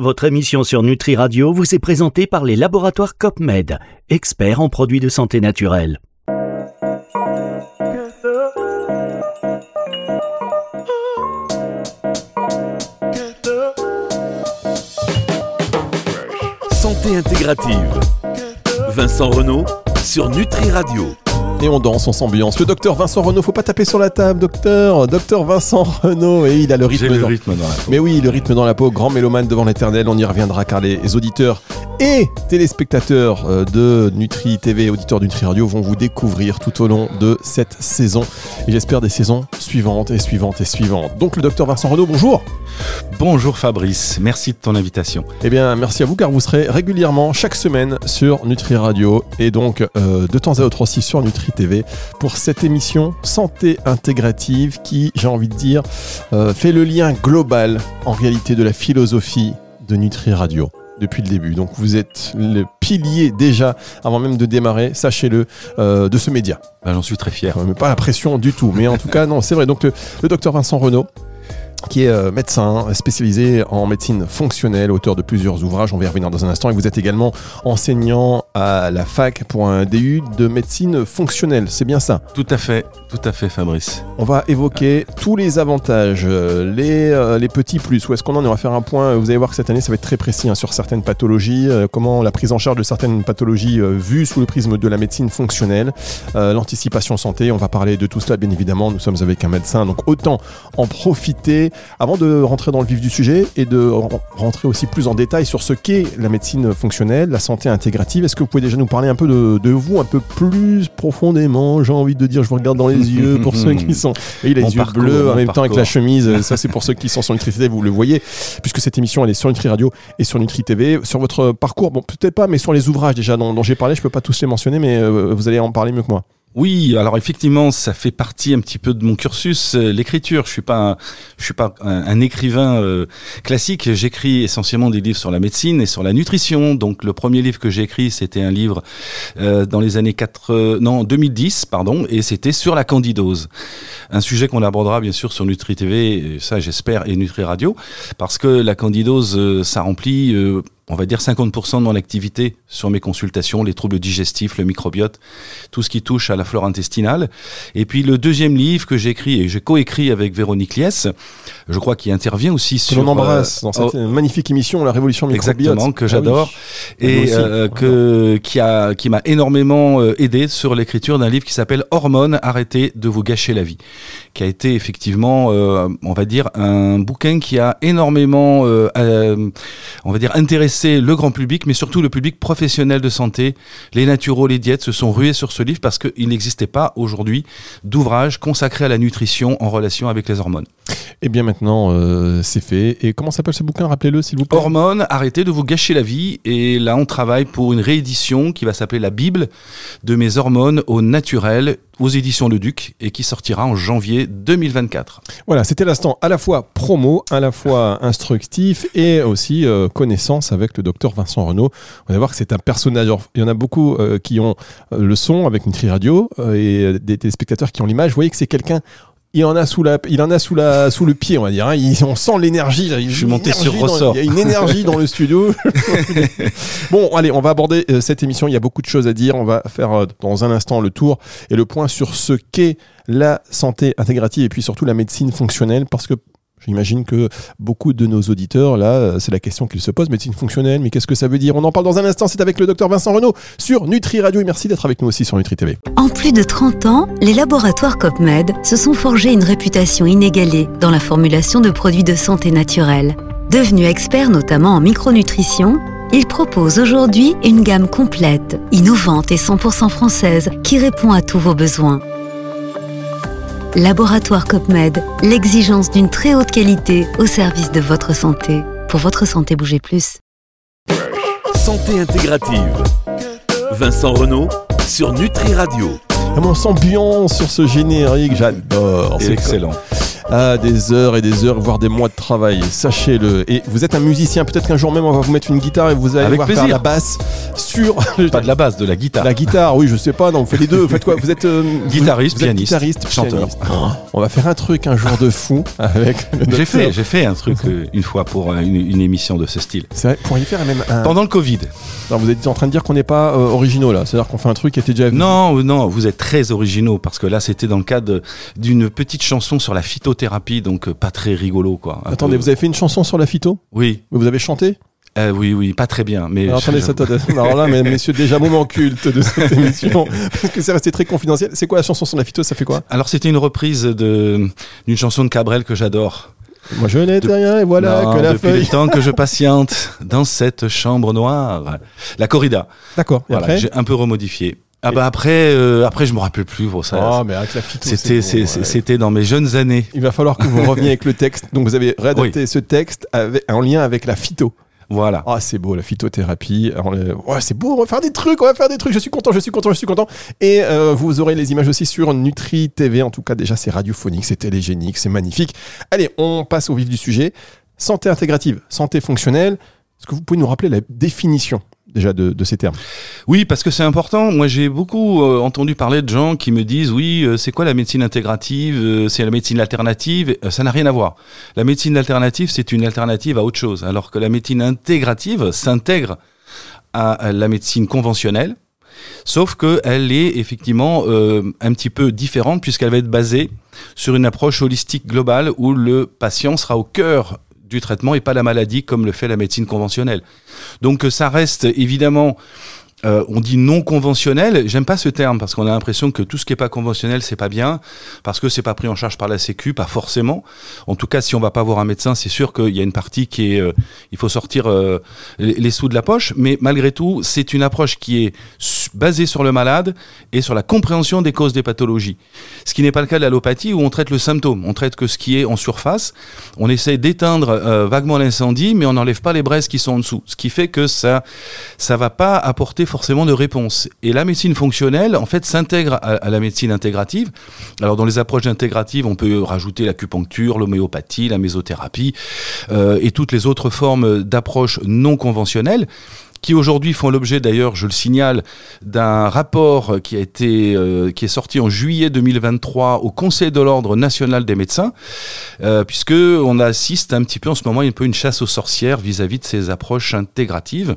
Votre émission sur Nutri Radio vous est présentée par les laboratoires COPMED, experts en produits de santé naturelle. Santé intégrative. Vincent Renault sur Nutri Radio. Et on danse, on s'ambiance. Le docteur Vincent Renault, faut pas taper sur la table, docteur. Docteur Vincent Renault, et il a le rythme. J'ai le dans- rythme dans la peau. Mais oui, le rythme dans la peau, grand mélomane devant l'éternel, on y reviendra car les auditeurs et téléspectateurs euh, de Nutri TV, auditeurs de Nutri Radio vont vous découvrir tout au long de cette saison. Et j'espère des saisons suivantes et suivantes et suivantes. Donc le docteur Vincent Renault, bonjour. Bonjour Fabrice, merci de ton invitation. Eh bien, merci à vous car vous serez régulièrement chaque semaine sur Nutri Radio et donc euh, de temps à autre aussi sur Nutri TV pour cette émission Santé intégrative qui, j'ai envie de dire, euh, fait le lien global en réalité de la philosophie de Nutri Radio depuis le début. Donc vous êtes le pilier déjà, avant même de démarrer, sachez-le, euh, de ce média. Ben, J'en suis très fier. Mais pas la pression du tout. Mais en tout cas, non, c'est vrai. Donc, le, le docteur Vincent Renaud, qui est euh, médecin spécialisé en médecine fonctionnelle, auteur de plusieurs ouvrages, on va y revenir dans un instant, et vous êtes également enseignant à la fac pour un DU de médecine fonctionnelle, c'est bien ça? Tout à fait, tout à fait Fabrice. On va évoquer tous les avantages, euh, les, euh, les petits plus, où est-ce qu'on en est, on va faire un point, vous allez voir que cette année ça va être très précis hein, sur certaines pathologies, euh, comment la prise en charge de certaines pathologies euh, vues sous le prisme de la médecine fonctionnelle, euh, l'anticipation santé, on va parler de tout cela bien évidemment, nous sommes avec un médecin, donc autant en profiter avant de rentrer dans le vif du sujet et de re- rentrer aussi plus en détail sur ce qu'est la médecine fonctionnelle, la santé intégrative. Est-ce que vous pouvez déjà nous parler un peu de, de vous, un peu plus profondément? J'ai envie de dire, je vous regarde dans les yeux pour ceux qui sont. Et il a Mon les yeux parcours, bleus en même temps avec la chemise. Ça, c'est pour ceux qui sont sur Nutri TV, vous le voyez, puisque cette émission elle est sur Nutri Radio et sur Nutri TV. Sur votre parcours, bon, peut-être pas, mais sur les ouvrages déjà dont, dont j'ai parlé, je peux pas tous les mentionner, mais euh, vous allez en parler mieux que moi. Oui, alors effectivement, ça fait partie un petit peu de mon cursus, euh, l'écriture. Je suis pas, je suis pas un, écrivain euh, classique. J'écris essentiellement des livres sur la médecine et sur la nutrition. Donc, le premier livre que j'ai écrit, c'était un livre euh, dans les années 4, euh, non 2010, pardon, et c'était sur la candidose. Un sujet qu'on abordera bien sûr sur Nutri TV, ça j'espère, et Nutri Radio, parce que la candidose, ça remplit. On va dire 50% de mon activité sur mes consultations, les troubles digestifs, le microbiote, tout ce qui touche à la flore intestinale. Et puis le deuxième livre que j'ai écrit, et j'ai coécrit avec Véronique Liès, je crois qu'il intervient aussi sur... l'on embrasse euh, dans cette oh, magnifique émission, La Révolution microbiote. Exactement, que Ah j'adore. oui. Et euh, que qui a qui m'a énormément euh, aidé sur l'écriture d'un livre qui s'appelle Hormones arrêtez de vous gâcher la vie qui a été effectivement euh, on va dire un bouquin qui a énormément euh, euh, on va dire intéressé le grand public mais surtout le public professionnel de santé. Les naturaux les diètes se sont rués sur ce livre parce qu'il n'existait pas aujourd'hui d'ouvrage consacré à la nutrition en relation avec les hormones Et bien maintenant, euh, c'est fait. Et comment s'appelle ce bouquin? Rappelez-le, s'il vous plaît. Hormones, arrêtez de vous gâcher la vie. Et là, on travaille pour une réédition qui va s'appeler La Bible de mes hormones au naturel aux éditions Le Duc et qui sortira en janvier 2024. Voilà, c'était l'instant à la fois promo, à la fois instructif et aussi euh, connaissance avec le docteur Vincent Renaud. On va voir que c'est un personnage. Il y en a beaucoup euh, qui ont le son avec Nutri Radio et des téléspectateurs qui ont l'image. Vous voyez que c'est quelqu'un. Il en a sous la, il en a sous la, sous le pied, on va dire. hein. Il- on sent l'énergie. Je suis monté sur dans- ressort. Il y a une énergie dans le studio. bon, allez, on va aborder euh, cette émission. Il y a beaucoup de choses à dire. On va faire euh, dans un instant le tour et le point sur ce qu'est la santé intégrative et puis surtout la médecine fonctionnelle parce que J'imagine que beaucoup de nos auditeurs, là, c'est la question qu'ils se posent, médecine fonctionnelle, mais qu'est-ce que ça veut dire? On en parle dans un instant, c'est avec le docteur Vincent Renaud sur Nutri Radio et merci d'être avec nous aussi sur Nutri TV. En plus de 30 ans, les laboratoires COPMED se sont forgés une réputation inégalée dans la formulation de produits de santé naturelle. Devenus experts notamment en micronutrition, ils proposent aujourd'hui une gamme complète, innovante et 100% française qui répond à tous vos besoins. Laboratoire COPMED, l'exigence d'une très haute qualité au service de votre santé. Pour votre santé, bougez plus. Santé intégrative. Vincent Renault sur Nutri Radio. Comment on s'ambiance sur ce générique, j'adore. C'est C'est excellent. Ah, des heures et des heures, voire des mois de travail, sachez-le. Et vous êtes un musicien, peut-être qu'un jour même on va vous mettre une guitare et vous allez Avec voir faire la basse sur Pas de la base, de la guitare. la guitare. Oui, je sais pas, non, vous faites les deux. Vous faites quoi? Vous êtes euh, Guitariste, vous êtes pianiste, guitariste, chanteur. pianiste. Oh, on va faire un truc un jour de fou avec. J'ai fait, j'ai fait un truc euh, une fois pour euh, une, une émission de ce style. C'est vrai, pour y faire même un. Pendant le Covid. Non, vous êtes en train de dire qu'on n'est pas originaux là. C'est-à-dire qu'on fait un truc qui était déjà. Non, non, vous êtes très originaux parce que là, c'était dans le cadre d'une petite chanson sur la phytothérapie, donc euh, pas très rigolo, quoi. Attendez, peu- vous avez fait une chanson sur la phyto? Oui, Vous avez chanté? Euh, oui, oui, pas très bien, mais. Alors, attendez. Alors là, mais, messieurs, déjà moment culte de cette émission, parce que c'est resté très confidentiel. C'est quoi la chanson sur la phyto? Ça fait quoi? Alors, c'était une reprise de d'une chanson de Cabrel que j'adore. Moi, je n'étais rien et voilà Non, que la depuis feuille. le temps que je patiente dans cette chambre noire. La corrida. D'accord. Voilà, j'ai un peu remodifié. Ah bah après, euh, après je me rappelle plus. Bon, ça, Oh, mais avec la phyto. c'était, c'est bon, c'est- ouais. c'était dans mes jeunes années. Il va falloir que vous reveniez avec le texte. Donc, vous avez réadapté ce texte avec, en lien avec la phyto. Voilà. Ah, c'est beau, la phytothérapie. Alors, euh, ouais, c'est beau, on va faire des trucs, on va faire des trucs. Je suis content, je suis content, je suis content. Et euh, vous aurez les images aussi sur Nutri TV. En tout cas, déjà, c'est radiophonique, c'est télégénique, c'est magnifique. Allez, on passe au vif du sujet. Santé intégrative, santé fonctionnelle. Est-ce que vous pouvez nous rappeler la définition déjà de, ces termes Oui, parce que c'est important. Moi, j'ai beaucoup euh, entendu parler de gens qui me disent oui, euh, c'est quoi la médecine intégrative Euh, C'est la médecine alternative. Ça n'a rien à voir. La médecine alternative, c'est une alternative à autre chose, alors que la médecine intégrative s'intègre à, à la médecine conventionnelle. Sauf qu'elle est effectivement un petit peu différente puisqu'elle va être basée sur une approche holistique globale où le patient sera au cœur du traitement et pas la maladie comme le fait la médecine conventionnelle. Donc euh, ça reste évidemment, euh, on dit non conventionnel. J'aime pas ce terme parce qu'on a l'impression que tout ce qui est pas conventionnel c'est pas bien parce que c'est pas pris en charge par la Sécu, pas forcément. En tout cas, si on va pas voir un médecin, c'est sûr qu'il y a une partie qui est, euh, il faut sortir les, les sous de la poche. Mais malgré tout, c'est une approche qui est basée sur le malade et sur la compréhension des causes des pathologies. Ce qui n'est pas le cas de l'allopathie où on traite le symptôme, on traite que ce qui est en surface. On essaie d'éteindre euh, vaguement l'incendie, mais on n'enlève pas les braises qui sont en dessous. Ce qui fait que ça, ça va pas apporter forcément de réponse. Et la médecine fonctionnelle, en fait, s'intègre à, à la médecine intégrative. Alors, dans les approches intégratives, on peut rajouter l'acupuncture, l'homéopathie, la mésothérapie euh, et toutes les autres formes d'approches non conventionnelles qui aujourd'hui font l'objet d'ailleurs, je le signale, d'un rapport qui a été euh, qui est sorti en juillet 2023 au Conseil de l'ordre national des médecins, euh, puisque on assiste un petit peu en ce moment un peu une chasse aux sorcières vis-à-vis de ces approches intégratives.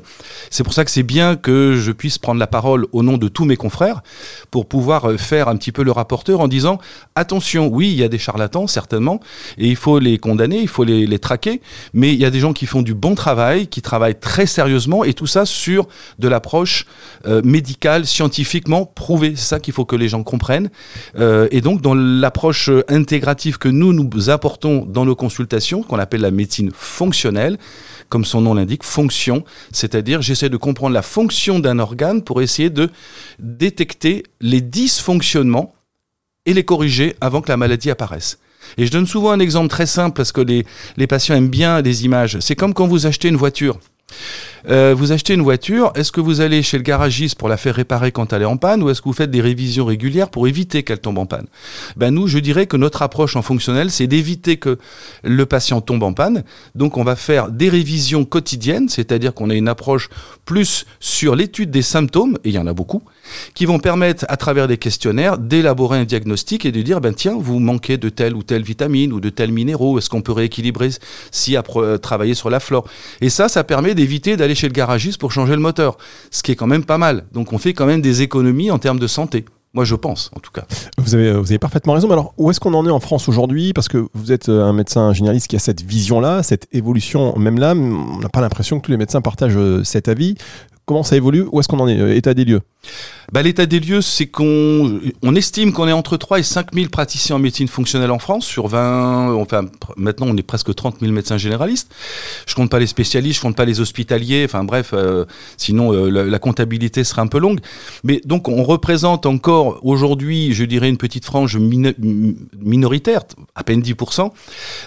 C'est pour ça que c'est bien que je puisse prendre la parole au nom de tous mes confrères pour pouvoir euh, faire un petit peu le rapporteur en disant attention, oui, il y a des charlatans certainement et il faut les condamner, il faut les, les traquer, mais il y a des gens qui font du bon travail, qui travaillent très sérieusement et tout sur de l'approche euh, médicale, scientifiquement prouvée. C'est ça qu'il faut que les gens comprennent. Euh, et donc, dans l'approche euh, intégrative que nous, nous apportons dans nos consultations, qu'on appelle la médecine fonctionnelle, comme son nom l'indique, fonction, c'est-à-dire j'essaie de comprendre la fonction d'un organe pour essayer de détecter les dysfonctionnements et les corriger avant que la maladie apparaisse. Et je donne souvent un exemple très simple parce que les, les patients aiment bien les images. C'est comme quand vous achetez une voiture. Euh, vous achetez une voiture, est-ce que vous allez chez le garagiste pour la faire réparer quand elle est en panne ou est-ce que vous faites des révisions régulières pour éviter qu'elle tombe en panne? Ben nous, je dirais que notre approche en fonctionnel, c'est d'éviter que le patient tombe en panne. Donc on va faire des révisions quotidiennes, c'est-à-dire qu'on a une approche plus sur l'étude des symptômes, et il y en a beaucoup, qui vont permettre, à travers des questionnaires, d'élaborer un diagnostic et de dire, ben tiens, vous manquez de telle ou telle vitamine ou de tel minéraux, est-ce qu'on peut rééquilibrer si pro- euh, travailler sur la flore? Et ça, ça permet d'éviter d'aller chez le garagiste pour changer le moteur, ce qui est quand même pas mal. Donc on fait quand même des économies en termes de santé. Moi, je pense, en tout cas. Vous avez, vous avez parfaitement raison. Mais alors, où est-ce qu'on en est en France aujourd'hui? Parce que vous êtes euh, un médecin généraliste qui a cette vision-là, cette évolution même là. On n'a pas l'impression que tous les médecins partagent euh, cet avis. Comment ça évolue Où est-ce qu'on en est Euh, État des lieux Bah, L'état des lieux, c'est qu'on on estime qu'on est entre 3 et 5 000 praticiens en médecine fonctionnelle en France, sur 20, enfin maintenant on est presque 30 000 médecins généralistes. Je compte pas les spécialistes, je compte pas les hospitaliers, enfin bref, euh, sinon euh, la, comptabilité serait un peu longue. Mais donc on représente encore aujourd'hui, je dirais, une petite frange minoritaire, à peine 10%.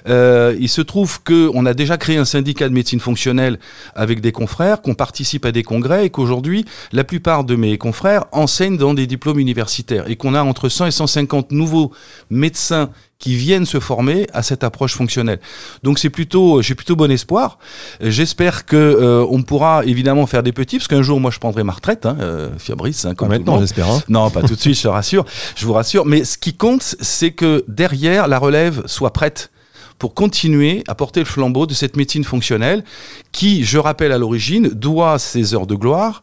Euh, il se trouve qu'on a déjà créé un syndicat de médecine fonctionnelle avec des confrères, qu'on participe à des congrès vrai qu'aujourd'hui, la plupart de mes confrères enseignent dans des diplômes universitaires et qu'on a entre 100 et 150 nouveaux médecins qui viennent se former à cette approche fonctionnelle. Donc c'est plutôt, j'ai plutôt bon espoir. J'espère que euh, on pourra évidemment faire des petits, parce qu'un jour moi je prendrai ma retraite, hein, euh, Fabrice, hein, comme maintenant, j'espère. hein. Non, pas tout de suite, je te rassure. Je vous rassure. Mais ce qui compte, c'est que derrière, la relève soit prête pour continuer à porter le flambeau de cette médecine fonctionnelle qui, je rappelle à l'origine, doit ses heures de gloire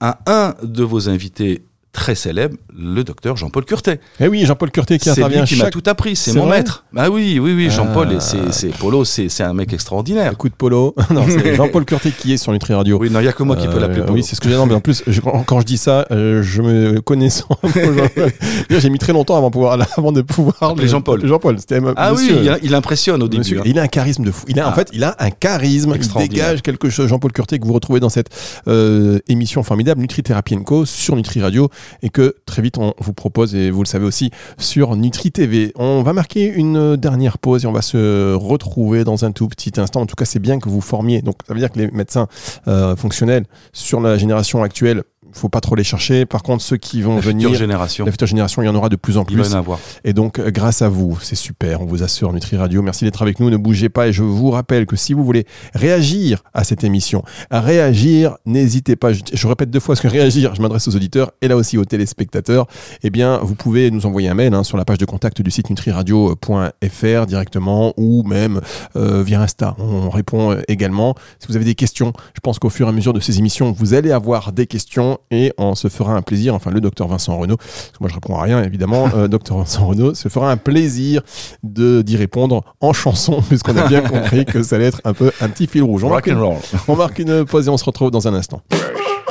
à un de vos invités très célèbre, le docteur Jean-Paul Curtet. Eh oui, Jean-Paul Curtet qui C'est intervient lui qui m'a chaque tout appris, c'est C'est mon maître. Ah oui, oui, oui, Jean-Paul, Ah. c'est, c'est Polo, c'est, c'est un mec extraordinaire. coup de polo. non, c'est Jean-Paul Curtet qui est sur Nutri Radio. Oui, non, il n'y a que moi qui peux Euh, l'appeler Polo. Oui, c'est ce que j'ai mais en plus, je- quand je dis ça, euh, je me connaissant j'ai mis très longtemps avant, pouvoir, avant de pouvoir Appeler le- Jean-Paul. Jean-Paul, c'était ah monsieur. oui, il, il impressionne au début. Monsieur, hein. il a un charisme de fou. Il a, En Ah. fait, il a un charisme. Il Extraordinaire. dégage quelque chose. Jean-Paul Curtet, que vous retrouvez dans cette euh, émission formidable, Nutri-Thérapie Co, sur Nutri Radio, et que très vite, on vous propose, et vous le savez aussi, sur Nutri TV. On va marquer une dernière pause et on va se retrouver dans un tout petit instant. En tout cas, c'est bien que vous formiez. Donc, ça veut dire que les médecins euh, fonctionnels sur la génération actuelle, faut pas trop les chercher. Par contre, ceux qui vont La venir, future génération. la future génération, il y en aura de plus en Il va plus. en avoir. Et donc, euh, grâce à vous, c'est super, on vous assure Nutri Radio. Merci d'être avec nous, ne bougez pas. Et je vous rappelle que si vous voulez réagir à cette émission, à réagir, n'hésitez pas. Je, je répète deux fois ce que réagir, je m'adresse aux auditeurs et là aussi aux téléspectateurs. Eh bien, vous pouvez nous envoyer un mail hein, sur la page de contact du site nutriradio.fr directement ou même euh, via Insta. On répond euh, également. Si vous avez des questions, je pense qu'au fur et à mesure de ces émissions, vous allez avoir des questions et on se fera un plaisir. Enfin, le docteur Vincent Renaud, parce que moi je réponds à rien évidemment, euh, docteur Vincent Renaud se fera un plaisir de d'y répondre en chanson, puisqu'on a bien compris que ça allait être un peu un petit fil rouge. On marque, une, roll. on marque une pause et on se retrouve dans un instant.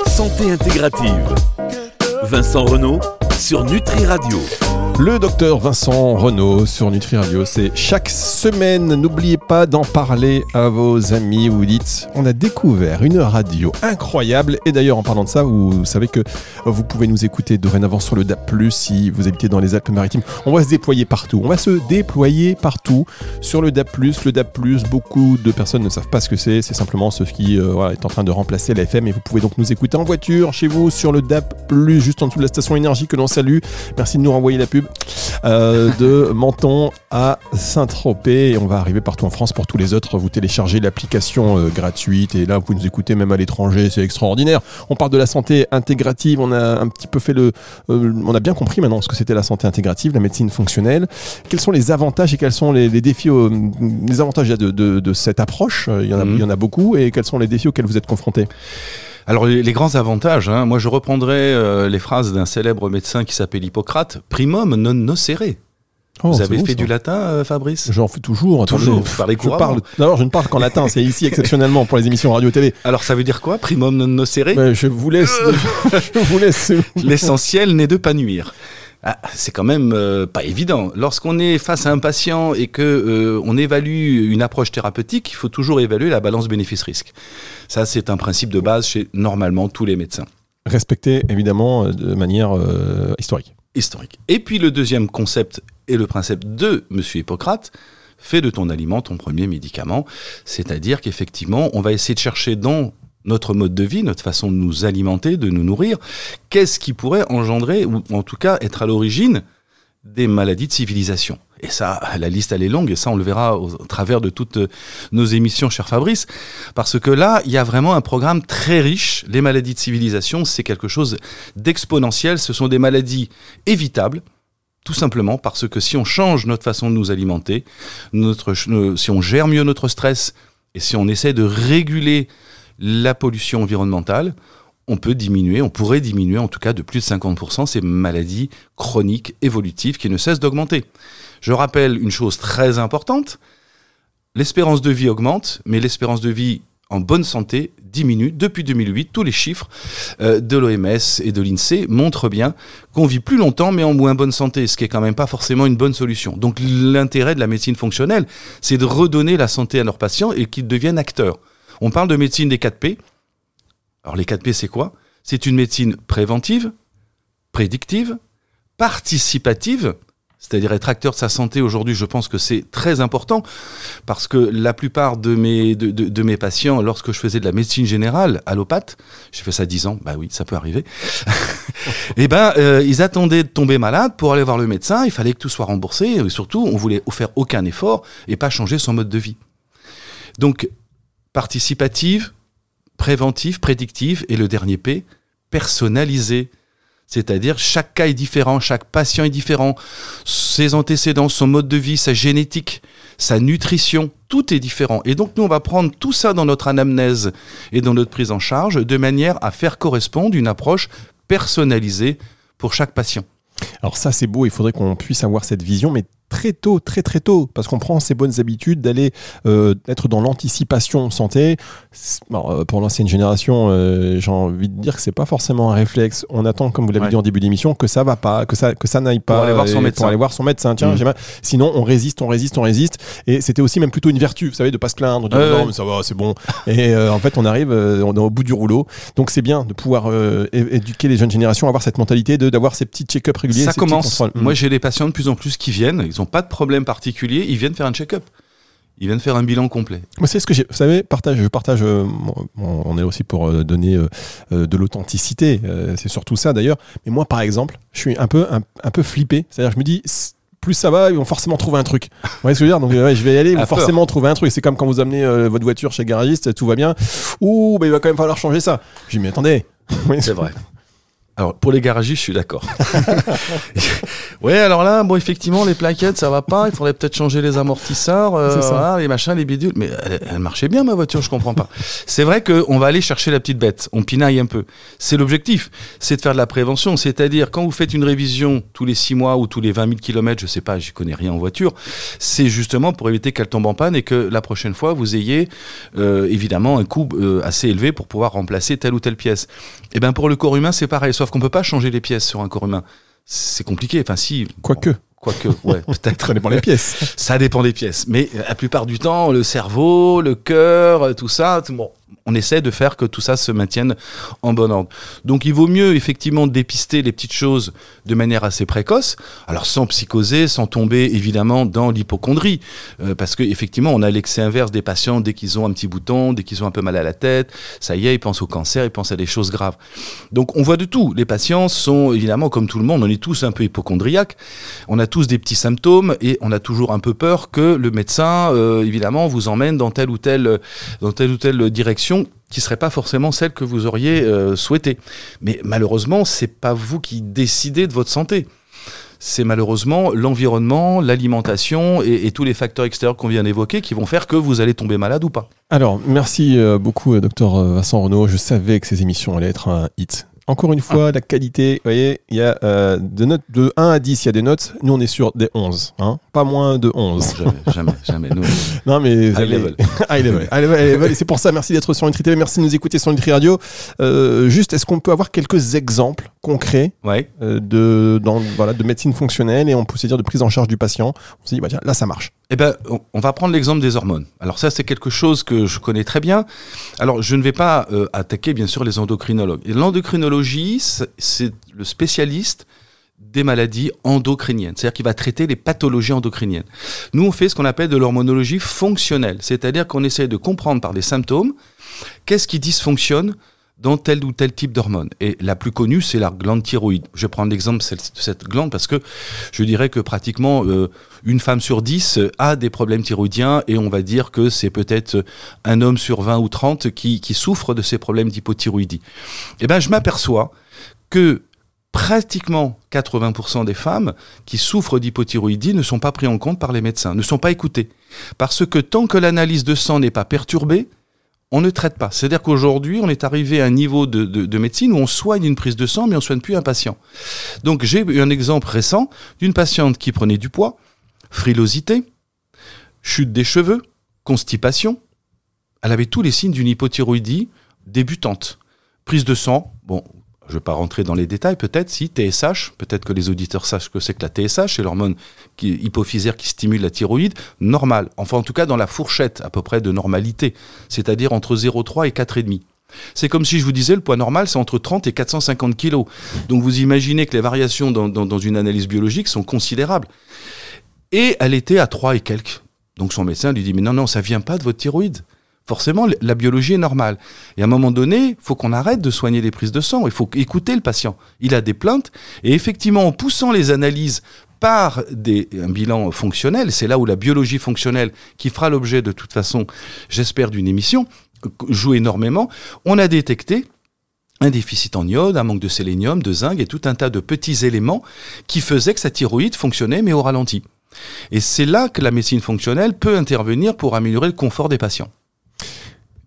Santé intégrative. Vincent Renault sur Nutri Radio. Le docteur Vincent Renaud sur Nutri Radio, c'est chaque semaine. N'oubliez pas d'en parler à vos amis. Vous dites, on a découvert une radio incroyable. Et d'ailleurs, en parlant de ça, vous savez que vous pouvez nous écouter dorénavant sur le DAP+, si vous habitez dans les Alpes-Maritimes. On va se déployer partout. On va se déployer partout sur le DAP+. Le DAP+, beaucoup de personnes ne savent pas ce que c'est. C'est simplement ce qui euh, est en train de remplacer la FM. Et vous pouvez donc nous écouter en voiture, chez vous, sur le DAP+, juste en dessous de la station énergie que l'on salue. Merci de nous renvoyer la pub. Euh, de Menton à Saint-Tropez et on va arriver partout en France pour tous les autres. Vous téléchargez l'application euh, gratuite et là vous pouvez nous écouter même à l'étranger, c'est extraordinaire. On parle de la santé intégrative, on a un petit peu fait le, euh, on a bien compris maintenant ce que c'était la santé intégrative, la médecine fonctionnelle. Quels sont les avantages et quels sont les, les défis, les avantages de, de- de cette approche Il y en a, Mhm. il y en a beaucoup et quels sont les défis auxquels vous êtes confrontés? Alors les, les grands avantages, hein, moi je reprendrai euh, les phrases d'un célèbre médecin qui s'appelle Hippocrate, primum non nocere. Oh, Vous avez fait ça. du latin, euh, Fabrice? J'en fais toujours. Toujours, vous parlez Je parle. D'abord, je ne parle qu'en latin. C'est ici exceptionnellement pour les émissions radio-télé. Alors ça veut dire quoi, primum non nocere? Ouais, je vous laisse. je vous laisse. L'essentiel n'est de pas nuire. Ah, c'est quand même euh, pas évident. Lorsqu'on est face à un patient et que euh, on évalue une approche thérapeutique, il faut toujours évaluer la balance bénéfice-risque. Ça, c'est un principe de base chez normalement tous les médecins Respecter évidemment euh, de manière euh, historique. historiques. Et puis le deuxième concept et le principe de Monsieur Hippocrate, fais de ton aliment ton premier médicament. C'est-à-dire qu'effectivement, on va essayer de chercher dans notre mode de vie, notre façon de nous alimenter, de nous nourrir, qu'est-ce qui pourrait engendrer, ou en tout cas être à l'origine des maladies de civilisation? Et ça, la liste, elle est longue, et ça, on le verra au, travers de toutes euh, nos émissions, cher Fabrice, parce que là, il y a vraiment un programme très riche. Les maladies de civilisation, c'est quelque chose d'exponentiel. Ce sont des maladies évitables, tout simplement parce que si on change notre façon de nous alimenter, notre, ch- si on gère mieux notre stress, et si on essaie de réguler la pollution environnementale, on peut diminuer, on pourrait diminuer en tout cas de plus de 50% ces maladies chroniques évolutives qui ne cessent d'augmenter. Je rappelle une chose très importante, l'espérance de vie augmente, mais l'espérance de vie en bonne santé diminue. Depuis 2008, tous les chiffres euh, de l'OMS et de l'INSEE montrent bien qu'on vit plus longtemps mais en moins bonne santé, ce qui est quand même pas forcément une bonne solution. Donc l'intérêt de la médecine fonctionnelle, c'est de redonner la santé à leurs patients et qu'ils deviennent acteurs. On parle de médecine des 4 P. Alors les 4 P, c'est quoi? C'est une médecine préventive, prédictive, participative, c'est-à-dire être acteur de sa santé aujourd'hui, je pense que c'est très important parce que la plupart de mes, patients, lorsque je faisais de la médecine générale, allopathe, j'ai fait ça 10 ans, bah oui, ça peut arriver, et ben euh, ils attendaient de tomber malade pour aller voir le médecin, il fallait que tout soit remboursé et surtout on voulait faire aucun effort et pas changer son mode de vie. Donc participative, préventive, prédictive et le dernier P, personnalisé. C'est-à-dire chaque cas est différent, chaque patient est différent, ses antécédents, son mode de vie, sa génétique, sa nutrition, tout est différent. Et donc nous, on va prendre tout ça dans notre anamnèse et dans notre prise en charge de manière à faire correspondre une approche personnalisée pour chaque patient. Alors ça c'est beau, il faudrait qu'on puisse avoir cette vision, mais très tôt, très très tôt, parce qu'on prend ces bonnes habitudes d'aller euh, être dans l'anticipation santé. Alors, euh, pour l'ancienne génération, euh, j'ai envie de dire que c'est pas forcément un réflexe. On attend, comme vous l'avez Ouais. dit en début d'émission, que ça va pas, que ça, que ça n'aille pas. aller voir son médecin. Pour aller voir son médecin. Tiens, Mm. mal. sinon on résiste, on résiste, on résiste. Et c'était aussi même plutôt une vertu, vous savez, de pas se plaindre, de dire non mais ça va, c'est bon. Et euh, en fait, on arrive, euh, on est au bout du rouleau. Donc c'est bien de pouvoir euh, éduquer les jeunes générations à avoir cette mentalité de d'avoir ces petits check-up réguliers. Ça commence. Mm. Moi, j'ai des patients de plus en plus qui viennent, ils n'ont pas de problème particulier, ils viennent faire un check-up. Ils viennent faire un bilan complet. Moi, c'est ce que j'ai. Vous savez, partage, je partage. euh, on est aussi pour euh, donner euh, de l'authenticité. euh, c'est surtout ça d'ailleurs. Mais moi, par exemple, je suis un peu, un, un peu flippé. C'est-à-dire, je me dis. Plus ça va, ils vont forcément trouver un truc. Vous voyez ce que je veux dire? Donc, ouais, je vais y aller, ils vont peur. forcément trouver un truc. C'est comme quand vous amenez euh, votre voiture chez le garagiste, tout va bien. Ouh, bah, il va quand même falloir changer ça. Je dis, mais attendez. C'est vrai. Alors, pour les garagistes, je suis d'accord. ouais, alors là, bon, effectivement, les plaquettes, ça va pas. Il faudrait peut-être changer les amortisseurs, euh, voilà, les machins, les bidules. Mais elle, elle marchait bien, ma voiture, je comprends pas. c'est vrai qu'on va aller chercher la petite bête. On pinaille un peu. C'est l'objectif. C'est de faire de la prévention. C'est-à-dire, quand vous faites une révision tous les 6 mois ou tous les 20 000 kilomètres, je sais pas, j'y connais rien en voiture, c'est justement pour éviter qu'elle tombe en panne et que la prochaine fois, vous ayez euh, évidemment un coût euh, assez élevé pour pouvoir remplacer telle ou telle pièce. Et ben pour le corps humain, c'est pareil, sauf qu'on peut pas changer les pièces sur un corps humain. C'est compliqué. Enfin, si. Quoique. bon, Quoique, ouais, peut-être. Ça dépend des pièces. Ça dépend des pièces. Mais euh, la plupart du temps, le cerveau, le cœur, euh, tout ça, tout- bon, on essaie de faire que tout ça se maintienne en bon ordre. Donc il vaut mieux effectivement dépister les petites choses de manière assez précoce, alors sans psychoser, sans tomber évidemment dans l'hypochondrie, Euh, parce que effectivement on a l'excès inverse des patients dès qu'ils ont un petit bouton, dès qu'ils ont un peu mal à la tête, ça y est, ils pensent au cancer, ils pensent à des choses graves. Donc on voit de tout. Les patients sont évidemment comme tout le monde, on est tous un peu hypochondriaques, on a tous des petits symptômes et on a toujours un peu peur que le médecin euh, évidemment vous emmène dans telle ou telle dans telle ou telle direction qui serait pas forcément celle que vous auriez euh. Mais malheureusement, c'est pas vous qui décidez de votre santé. C'est malheureusement l'environnement, l'alimentation et, et tous les facteurs extérieurs qu'on vient d'évoquer qui vont faire que vous allez tomber malade ou pas. Alors, merci euh, beaucoup, euh, docteur euh, Vincent Renaud. Je savais que ces émissions allaient être un hit. Encore une fois, la qualité, vous voyez, il y a euh, de, notes, de 1 à 10, il y a des notes. Nous, on est sur des 11, hein, pas moins de 11. Jamais, jamais, jamais. Nous, Non, mais high level. High level. High level, c'est pour ça, merci d'être sur Nutri TV, merci de nous écouter sur Nutri Radio. Euh, juste, est-ce qu'on peut avoir quelques exemples concrets Ouais. euh, de, dans, voilà, de médecine fonctionnelle et on peut se dire de prise en charge du patient On se dit, bah, tiens, là, ça marche. Eh ben, on- va prendre l'exemple des hormones. Alors ça, c'est quelque chose que je connais très bien. Alors, je ne vais pas euh, attaquer, bien sûr, les endocrinologues. L'endocrinologie, c'est- c'est le spécialiste des maladies endocriniennes, c'est-à-dire qu'il va traiter les pathologies endocriniennes. Nous, on fait ce qu'on appelle de l'hormonologie fonctionnelle, c'est-à-dire qu'on essaie de comprendre par des symptômes qu'est-ce qui dysfonctionne dans tel ou tel type d'hormone. Et la plus connue, c'est la glande thyroïde. Je prendre l'exemple de cette- de cette glande parce que je dirais que pratiquement euh, une femme sur dix euh, a des problèmes thyroïdiens et on va dire que c'est peut-être euh, un homme sur 20 ou 30 qui, qui souffre de ces problèmes d'hypothyroïdie. Eh ben, je m'aperçois que pratiquement 80% des femmes qui souffrent d'hypothyroïdie ne sont pas pris en compte par les médecins, ne sont pas écoutées. Parce que tant que l'analyse de sang n'est pas perturbée, on ne traite pas. C'est-à-dire qu'aujourd'hui, on est arrivé à un niveau de, de- de médecine où on soigne une prise de sang, mais on soigne plus un patient. Donc j'ai eu un exemple récent d'une patiente qui prenait du poids, frilosité, chute des cheveux, constipation. Elle avait tous les signes d'une hypothyroïdie débutante. Prise de sang, bon, je ne vais pas rentrer dans les détails, peut-être si TSH, peut-être que les auditeurs sachent que c'est que la TSH, c'est l'hormone hypophysaire qui stimule la thyroïde, normal. Enfin, en tout cas, dans la fourchette à peu près de normalité, c'est-à-dire entre 0,3 et 4,5. C'est comme si je vous disais le poids normal, c'est entre 30 et 450 kilos. Donc vous imaginez que les variations dans, une analyse biologique sont considérables. Et elle était à 3 et quelques. Donc son médecin lui dit, mais non, non, ça vient pas de votre thyroïde. Forcément, la biologie est normale. Et à un moment donné, faut qu'on arrête de soigner les prises de sang. Il faut écouter le patient. Il a des plaintes. Et effectivement, en poussant les analyses par des, un bilan fonctionnel, c'est là où la biologie fonctionnelle, qui fera l'objet de toute façon, j'espère, d'une émission, joue énormément. On a détecté un déficit en iode, un manque de sélénium, de zinc et tout un tas de petits éléments qui faisaient que sa thyroïde fonctionnait mais au ralenti. Et c'est là que la médecine fonctionnelle peut intervenir pour améliorer le confort des patients.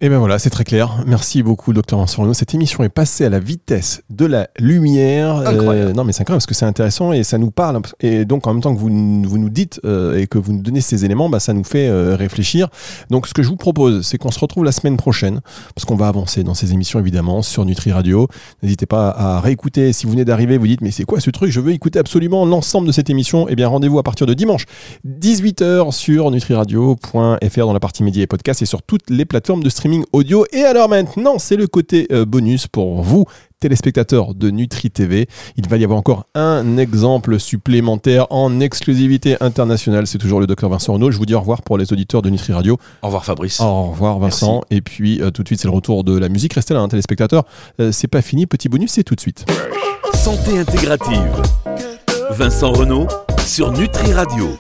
Et ben voilà, c'est très clair. Merci beaucoup, docteur Renaud. Cette émission est passée à la vitesse de la lumière. Euh, non, mais c'est incroyable parce que c'est intéressant et ça nous parle. Et donc, en même temps que vous, vous nous dites euh, et que vous nous donnez ces éléments, bah, ça nous fait euh, réfléchir. Donc, ce que je vous propose, c'est qu'on se retrouve la semaine prochaine parce qu'on va avancer dans ces émissions, évidemment, sur Nutri Radio. N'hésitez pas à réécouter. Si vous venez d'arriver, vous dites, mais c'est quoi ce truc? Je veux écouter absolument l'ensemble de cette émission. Eh bien, rendez-vous à partir de dimanche, 18h sur nutriradio.fr dans la partie médias et podcasts et sur toutes les plateformes de streaming audio. Et alors maintenant, c'est le côté euh, bonus pour vous, téléspectateurs de Nutri TV. Il va y avoir encore un exemple supplémentaire en exclusivité internationale. C'est toujours le docteur Vincent Renaud. Je vous dis au revoir pour les auditeurs de Nutri Radio. Au revoir Fabrice. Au revoir Vincent. Et puis euh, tout de suite, c'est le retour de la musique. Restez là, hein, téléspectateurs. Euh, c'est pas fini. Petit bonus, c'est tout de suite. Santé intégrative. Vincent Renault sur Nutri Radio.